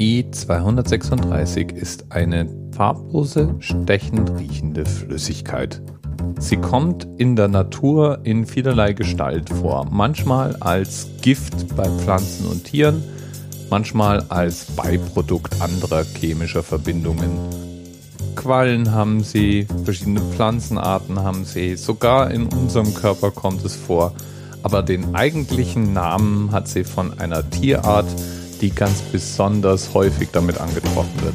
E236 ist eine farblose, stechend riechende Flüssigkeit. Sie kommt in der Natur in vielerlei Gestalt vor. Manchmal als Gift bei Pflanzen und Tieren, manchmal als Beiprodukt anderer chemischer Verbindungen. Quallen haben sie, verschiedene Pflanzenarten haben sie, sogar in unserem Körper kommt es vor. Aber den eigentlichen Namen hat sie von einer Tierart, die ganz besonders häufig damit angetroffen wird.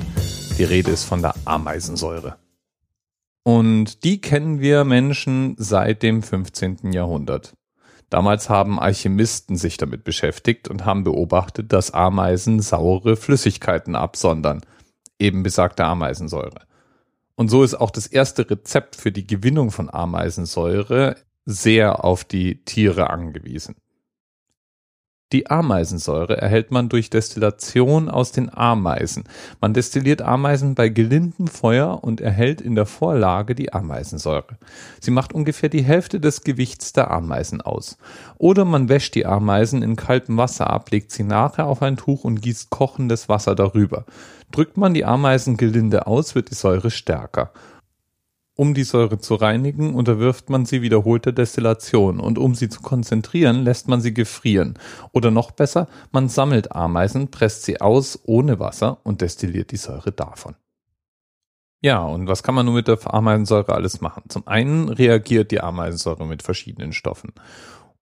Die Rede ist von der Ameisensäure. Und die kennen wir Menschen seit dem 15. Jahrhundert. Damals haben Alchemisten sich damit beschäftigt und haben beobachtet, dass Ameisen saure Flüssigkeiten absondern, eben besagte Ameisensäure. Und so ist auch das erste Rezept für die Gewinnung von Ameisensäure sehr auf die Tiere angewiesen. Die Ameisensäure erhält man durch Destillation aus den Ameisen. Man destilliert Ameisen bei gelindem Feuer und erhält in der Vorlage die Ameisensäure. Sie macht ungefähr die Hälfte des Gewichts der Ameisen aus. Oder man wäscht die Ameisen in kaltem Wasser ab, legt sie nachher auf ein Tuch und gießt kochendes Wasser darüber. Drückt man die Ameisen gelinde aus, wird die Säure stärker. Um die Säure zu reinigen, unterwirft man sie wiederholter Destillation und um sie zu konzentrieren, lässt man sie gefrieren. Oder noch besser, man sammelt Ameisen, presst sie aus ohne Wasser und destilliert die Säure davon. Ja, und was kann man nun mit der Ameisensäure alles machen? Zum einen reagiert die Ameisensäure mit verschiedenen Stoffen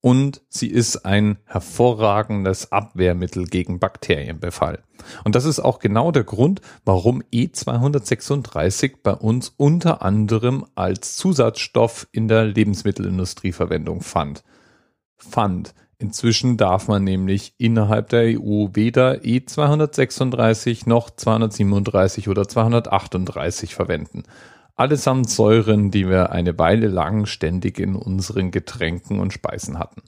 und sie ist ein hervorragendes Abwehrmittel gegen Bakterienbefall. Und das ist auch genau der Grund, warum E236 bei uns unter anderem als Zusatzstoff in der Lebensmittelindustrie Verwendung fand. Fand. Inzwischen darf man nämlich innerhalb der EU weder E236 noch 237 oder 238 verwenden allesamt Säuren, die wir eine Weile lang ständig in unseren Getränken und Speisen hatten.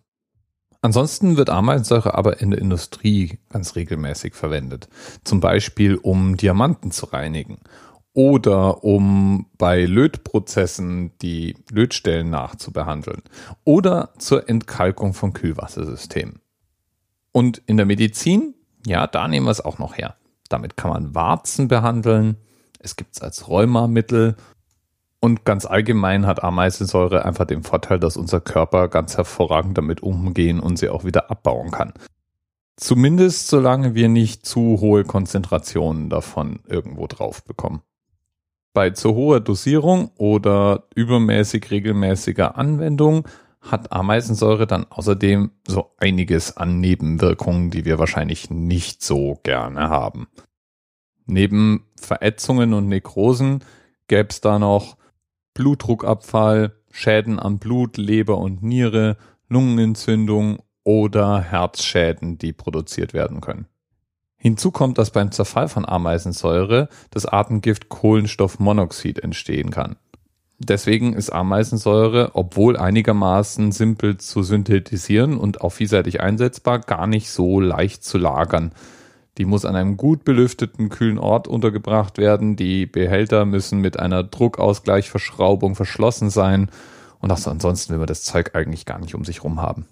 Ansonsten wird Ameisensäure aber in der Industrie ganz regelmäßig verwendet. Zum Beispiel um Diamanten zu reinigen oder um bei Lötprozessen die Lötstellen nachzubehandeln oder zur Entkalkung von Kühlwassersystemen. Und in der Medizin, ja, da nehmen wir es auch noch her. Damit kann man Warzen behandeln. Es gibt es als Rheumamittel und ganz allgemein hat Ameisensäure einfach den Vorteil, dass unser Körper ganz hervorragend damit umgehen und sie auch wieder abbauen kann. Zumindest solange wir nicht zu hohe Konzentrationen davon irgendwo drauf bekommen. Bei zu hoher Dosierung oder übermäßig regelmäßiger Anwendung hat Ameisensäure dann außerdem so einiges an Nebenwirkungen, die wir wahrscheinlich nicht so gerne haben. Neben Verätzungen und Nekrosen gäbe es da noch Blutdruckabfall, Schäden am Blut, Leber und Niere, Lungenentzündung oder Herzschäden, die produziert werden können. Hinzu kommt, dass beim Zerfall von Ameisensäure das Atemgift Kohlenstoffmonoxid entstehen kann. Deswegen ist Ameisensäure, obwohl einigermaßen simpel zu synthetisieren und auch vielseitig einsetzbar, gar nicht so leicht zu lagern. Die muss an einem gut belüfteten, kühlen Ort untergebracht werden. Die Behälter müssen mit einer Druckausgleichverschraubung verschlossen sein. Und auch so ansonsten will man das Zeug eigentlich gar nicht um sich rum haben.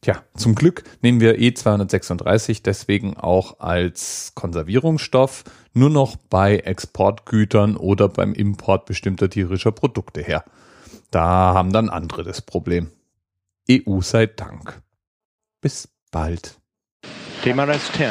Tja, zum Glück nehmen wir E236 deswegen auch als Konservierungsstoff nur noch bei Exportgütern oder beim Import bestimmter tierischer Produkte her. Da haben dann andere das Problem. EU sei Dank. Bis bald. TMRS 10,